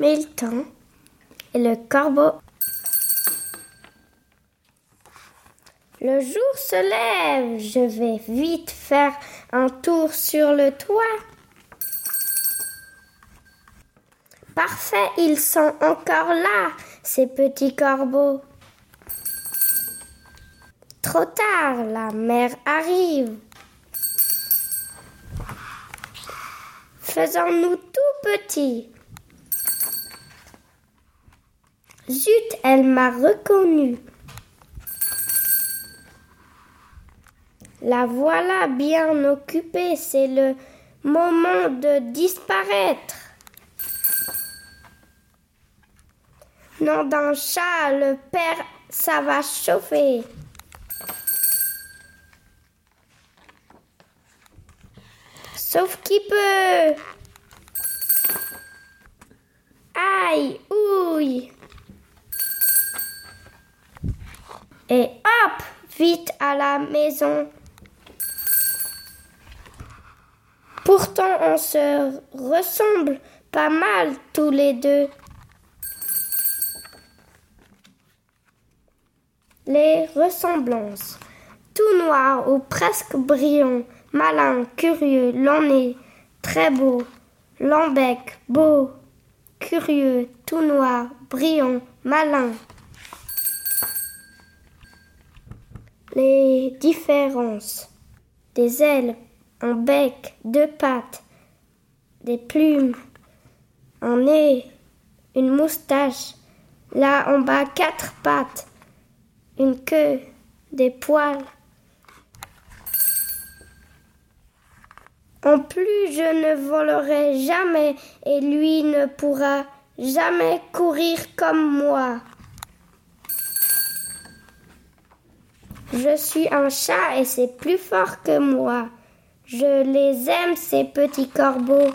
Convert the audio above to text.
Milton et le corbeau. Le jour se lève, je vais vite faire un tour sur le toit. Parfait, ils sont encore là, ces petits corbeaux. Trop tard, la mère arrive. Faisons-nous tout petits. Zut, elle m'a reconnu. La voilà bien occupée, c'est le moment de disparaître. Nom d'un chat, le père, ça va chauffer. Sauf qui peut. Et hop, vite à la maison. Pourtant, on se ressemble pas mal tous les deux. Les ressemblances. Tout noir ou presque brillant, malin, curieux, nez, très beau, long bec, beau, curieux, tout noir, brillant, malin. Les différences. Des ailes, un bec, deux pattes, des plumes, un nez, une moustache, là en bas quatre pattes, une queue, des poils. En plus, je ne volerai jamais et lui ne pourra jamais courir comme moi. Je suis un chat et c'est plus fort que moi. Je les aime, ces petits corbeaux.